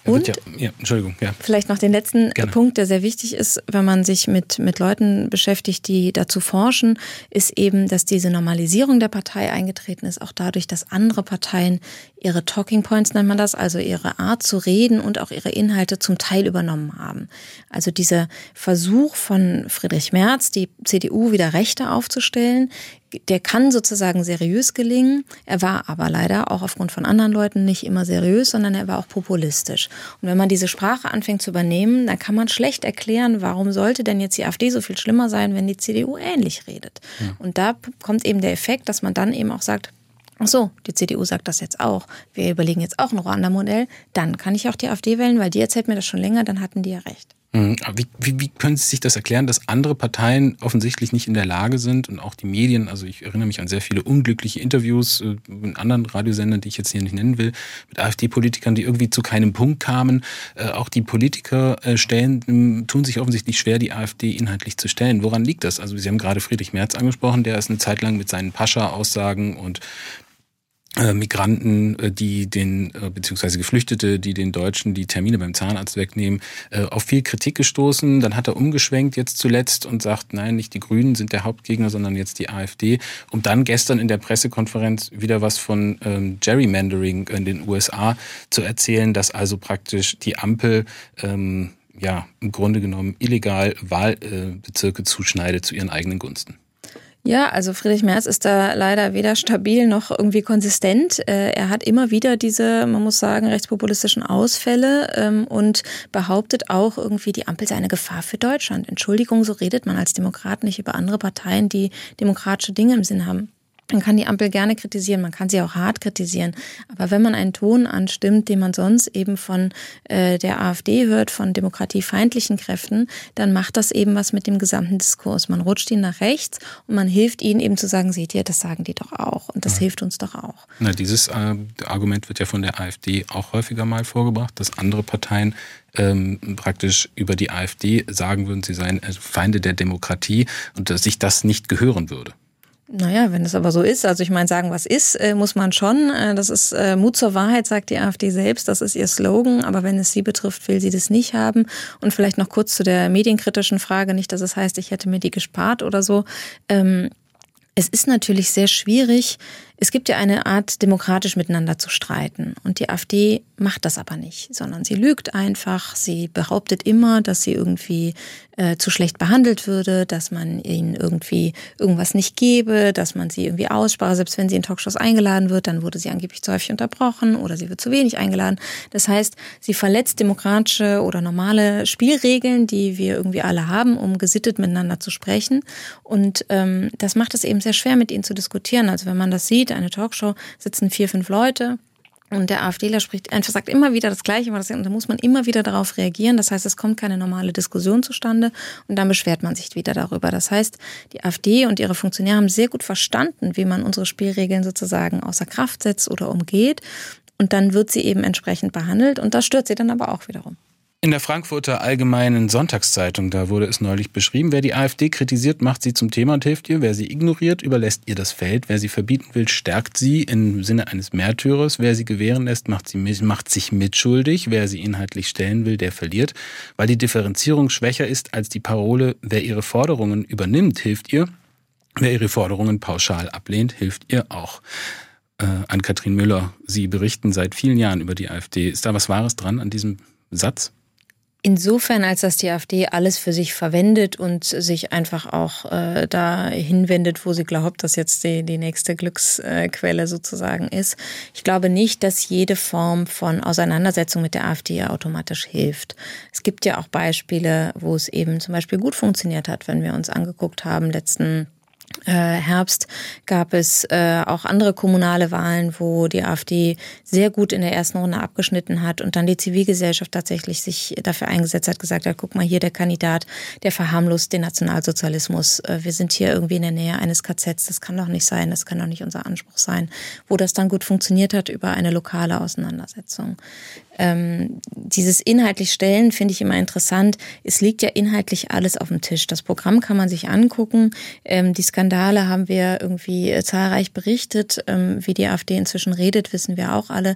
Und ja, ja, Entschuldigung, ja. vielleicht noch den letzten Gerne. Punkt, der sehr wichtig ist, wenn man sich mit, mit Leuten beschäftigt, die dazu forschen, ist eben, dass diese Normalisierung der Partei eingetreten ist, auch dadurch, dass andere Parteien ihre Talking Points nennt man das, also ihre Art zu reden und auch ihre Inhalte zum Teil übernommen haben. Also dieser Versuch von Friedrich Merz, die CDU wieder rechter aufzustellen, der kann sozusagen seriös gelingen. Er war aber leider auch aufgrund von anderen Leuten nicht immer seriös, sondern er war auch populistisch. Und wenn man diese Sprache anfängt zu übernehmen, dann kann man schlecht erklären, warum sollte denn jetzt die AfD so viel schlimmer sein, wenn die CDU ähnlich redet. Ja. Und da kommt eben der Effekt, dass man dann eben auch sagt, Ach so, die CDU sagt das jetzt auch. Wir überlegen jetzt auch ein Modell. Dann kann ich auch die AfD wählen, weil die erzählt mir das schon länger, dann hatten die ja recht. Mhm. Wie, wie, wie können Sie sich das erklären, dass andere Parteien offensichtlich nicht in der Lage sind und auch die Medien, also ich erinnere mich an sehr viele unglückliche Interviews äh, in anderen Radiosendern, die ich jetzt hier nicht nennen will, mit AfD-Politikern, die irgendwie zu keinem Punkt kamen. Äh, auch die Politiker äh, stellen, tun sich offensichtlich schwer, die AfD inhaltlich zu stellen. Woran liegt das? Also Sie haben gerade Friedrich Merz angesprochen, der ist eine Zeit lang mit seinen Pascha-Aussagen und Migranten, äh, die den, äh, beziehungsweise Geflüchtete, die den Deutschen die Termine beim Zahnarzt wegnehmen, auf viel Kritik gestoßen. Dann hat er umgeschwenkt jetzt zuletzt und sagt, nein, nicht die Grünen sind der Hauptgegner, sondern jetzt die AfD. Um dann gestern in der Pressekonferenz wieder was von ähm, Gerrymandering in den USA zu erzählen, dass also praktisch die Ampel ähm, ja im Grunde genommen illegal Wahlbezirke zuschneidet zu ihren eigenen Gunsten. Ja, also Friedrich Merz ist da leider weder stabil noch irgendwie konsistent. Äh, er hat immer wieder diese, man muss sagen, rechtspopulistischen Ausfälle ähm, und behauptet auch irgendwie, die Ampel sei eine Gefahr für Deutschland. Entschuldigung, so redet man als Demokrat nicht über andere Parteien, die demokratische Dinge im Sinn haben. Man kann die Ampel gerne kritisieren, man kann sie auch hart kritisieren. Aber wenn man einen Ton anstimmt, den man sonst eben von äh, der AfD hört, von demokratiefeindlichen Kräften, dann macht das eben was mit dem gesamten Diskurs. Man rutscht ihn nach rechts und man hilft ihnen eben zu sagen, seht ihr, das sagen die doch auch. Und das ja. hilft uns doch auch. Na, dieses äh, Argument wird ja von der AfD auch häufiger mal vorgebracht, dass andere Parteien ähm, praktisch über die AfD sagen würden, sie seien äh, Feinde der Demokratie und dass sich das nicht gehören würde. Naja, wenn es aber so ist, also ich meine, sagen, was ist, äh, muss man schon. Äh, das ist äh, Mut zur Wahrheit, sagt die AfD selbst. Das ist ihr Slogan. Aber wenn es sie betrifft, will sie das nicht haben. Und vielleicht noch kurz zu der medienkritischen Frage. Nicht, dass es heißt, ich hätte mir die gespart oder so. Ähm, es ist natürlich sehr schwierig, es gibt ja eine Art, demokratisch miteinander zu streiten. Und die AfD macht das aber nicht, sondern sie lügt einfach. Sie behauptet immer, dass sie irgendwie äh, zu schlecht behandelt würde, dass man ihnen irgendwie irgendwas nicht gebe, dass man sie irgendwie ausspare. Selbst wenn sie in Talkshows eingeladen wird, dann wurde sie angeblich zu häufig unterbrochen oder sie wird zu wenig eingeladen. Das heißt, sie verletzt demokratische oder normale Spielregeln, die wir irgendwie alle haben, um gesittet miteinander zu sprechen. Und ähm, das macht es eben sehr schwer, mit ihnen zu diskutieren. Also wenn man das sieht, eine Talkshow sitzen vier, fünf Leute, und der AfDler spricht einfach, sagt immer wieder das Gleiche, und da muss man immer wieder darauf reagieren. Das heißt, es kommt keine normale Diskussion zustande und dann beschwert man sich wieder darüber. Das heißt, die AfD und ihre Funktionäre haben sehr gut verstanden, wie man unsere Spielregeln sozusagen außer Kraft setzt oder umgeht. Und dann wird sie eben entsprechend behandelt und das stört sie dann aber auch wiederum. In der Frankfurter Allgemeinen Sonntagszeitung, da wurde es neulich beschrieben, wer die AfD kritisiert, macht sie zum Thema und hilft ihr. Wer sie ignoriert, überlässt ihr das Feld. Wer sie verbieten will, stärkt sie im Sinne eines Märtyrers. Wer sie gewähren lässt, macht, sie, macht sich mitschuldig. Wer sie inhaltlich stellen will, der verliert. Weil die Differenzierung schwächer ist als die Parole, wer ihre Forderungen übernimmt, hilft ihr. Wer ihre Forderungen pauschal ablehnt, hilft ihr auch. Äh, an Kathrin Müller, Sie berichten seit vielen Jahren über die AfD. Ist da was Wahres dran an diesem Satz? Insofern, als dass die AfD alles für sich verwendet und sich einfach auch äh, da hinwendet, wo sie glaubt, dass jetzt die, die nächste Glücksquelle sozusagen ist. Ich glaube nicht, dass jede Form von Auseinandersetzung mit der AfD automatisch hilft. Es gibt ja auch Beispiele, wo es eben zum Beispiel gut funktioniert hat, wenn wir uns angeguckt haben, letzten Herbst gab es äh, auch andere kommunale Wahlen, wo die AfD sehr gut in der ersten Runde abgeschnitten hat und dann die Zivilgesellschaft tatsächlich sich dafür eingesetzt hat, gesagt hat, guck mal hier der Kandidat, der verharmlost den Nationalsozialismus. Äh, wir sind hier irgendwie in der Nähe eines KZs, das kann doch nicht sein, das kann doch nicht unser Anspruch sein. Wo das dann gut funktioniert hat über eine lokale Auseinandersetzung ähm, dieses inhaltlich Stellen finde ich immer interessant. Es liegt ja inhaltlich alles auf dem Tisch. Das Programm kann man sich angucken. Ähm, die Skandale haben wir irgendwie äh, zahlreich berichtet. Ähm, wie die AfD inzwischen redet, wissen wir auch alle.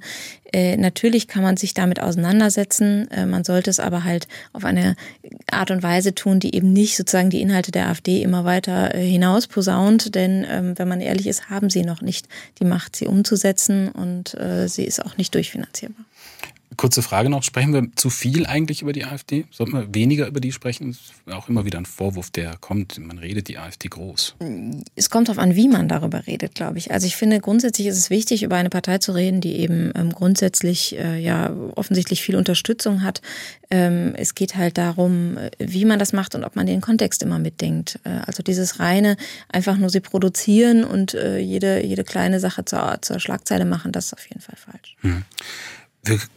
Äh, natürlich kann man sich damit auseinandersetzen. Äh, man sollte es aber halt auf eine Art und Weise tun, die eben nicht sozusagen die Inhalte der AfD immer weiter äh, hinaus posaunt. Denn ähm, wenn man ehrlich ist, haben sie noch nicht die Macht, sie umzusetzen und äh, sie ist auch nicht durchfinanzierbar. Kurze Frage noch, sprechen wir zu viel eigentlich über die AfD? Sollten wir weniger über die sprechen? Das ist auch immer wieder ein Vorwurf, der kommt, man redet die AfD groß. Es kommt darauf an, wie man darüber redet, glaube ich. Also ich finde, grundsätzlich ist es wichtig, über eine Partei zu reden, die eben ähm, grundsätzlich äh, ja offensichtlich viel Unterstützung hat. Ähm, es geht halt darum, äh, wie man das macht und ob man den Kontext immer mitdenkt. Äh, also dieses reine, einfach nur sie produzieren und äh, jede, jede kleine Sache zur, zur Schlagzeile machen, das ist auf jeden Fall falsch. Hm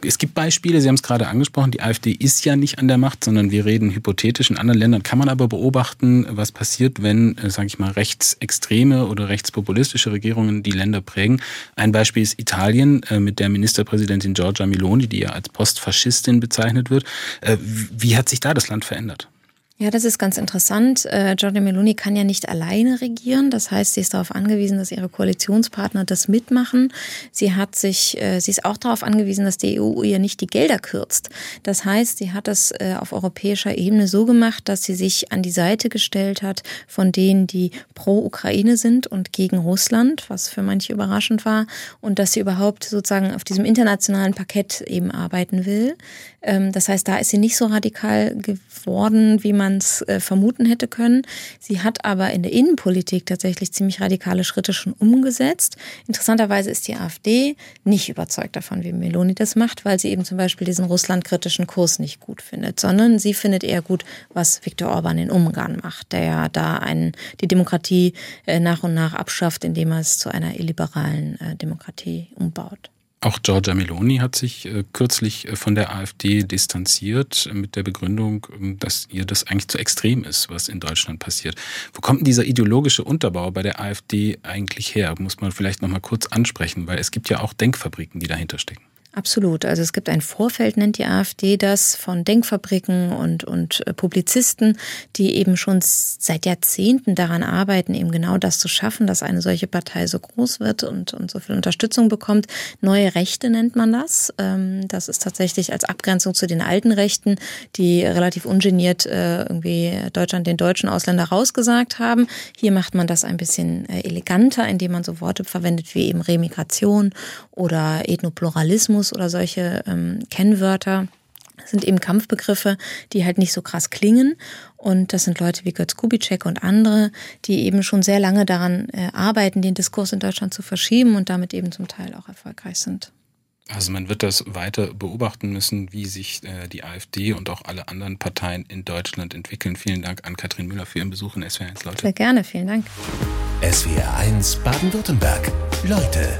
es gibt Beispiele, Sie haben es gerade angesprochen, die AfD ist ja nicht an der Macht, sondern wir reden hypothetisch. In anderen Ländern kann man aber beobachten, was passiert, wenn, äh, sage ich mal, rechtsextreme oder rechtspopulistische Regierungen die Länder prägen. Ein Beispiel ist Italien äh, mit der Ministerpräsidentin Giorgia Meloni, die ja als Postfaschistin bezeichnet wird. Äh, wie hat sich da das Land verändert? Ja, das ist ganz interessant. Äh, Giorgia Meloni kann ja nicht alleine regieren. Das heißt, sie ist darauf angewiesen, dass ihre Koalitionspartner das mitmachen. Sie hat sich, äh, sie ist auch darauf angewiesen, dass die EU ihr nicht die Gelder kürzt. Das heißt, sie hat das äh, auf europäischer Ebene so gemacht, dass sie sich an die Seite gestellt hat von denen, die pro Ukraine sind und gegen Russland, was für manche überraschend war, und dass sie überhaupt sozusagen auf diesem internationalen Parkett eben arbeiten will. Ähm, das heißt, da ist sie nicht so radikal geworden, wie man es äh, vermuten hätte können. Sie hat aber in der Innenpolitik tatsächlich ziemlich radikale Schritte schon umgesetzt. Interessanterweise ist die AfD nicht überzeugt davon, wie Meloni das macht, weil sie eben zum Beispiel diesen russlandkritischen Kurs nicht gut findet, sondern sie findet eher gut, was Viktor Orban in Ungarn macht, der ja da einen, die Demokratie äh, nach und nach abschafft, indem er es zu einer illiberalen äh, Demokratie umbaut. Auch Giorgia Meloni hat sich äh, kürzlich äh, von der AfD distanziert mit der Begründung, ähm, dass ihr das eigentlich zu extrem ist, was in Deutschland passiert. Wo kommt denn dieser ideologische Unterbau bei der AfD eigentlich her? Muss man vielleicht noch mal kurz ansprechen, weil es gibt ja auch Denkfabriken, die dahinter stecken. Absolut. Also es gibt ein Vorfeld, nennt die AfD das, von Denkfabriken und, und äh, Publizisten, die eben schon seit Jahrzehnten daran arbeiten, eben genau das zu schaffen, dass eine solche Partei so groß wird und, und so viel Unterstützung bekommt. Neue Rechte nennt man das. Ähm, das ist tatsächlich als Abgrenzung zu den alten Rechten, die relativ ungeniert äh, irgendwie Deutschland den deutschen Ausländer rausgesagt haben. Hier macht man das ein bisschen äh, eleganter, indem man so Worte verwendet wie eben Remigration oder Ethnopluralismus oder solche ähm, Kennwörter. Das sind eben Kampfbegriffe, die halt nicht so krass klingen. Und das sind Leute wie Götz Kubitschek und andere, die eben schon sehr lange daran äh, arbeiten, den Diskurs in Deutschland zu verschieben und damit eben zum Teil auch erfolgreich sind. Also man wird das weiter beobachten müssen, wie sich äh, die AfD und auch alle anderen Parteien in Deutschland entwickeln. Vielen Dank an Katrin Müller für Ihren Besuch in SWR1 Leute. Sehr gerne, vielen Dank. SWR1 Baden-Württemberg. Leute,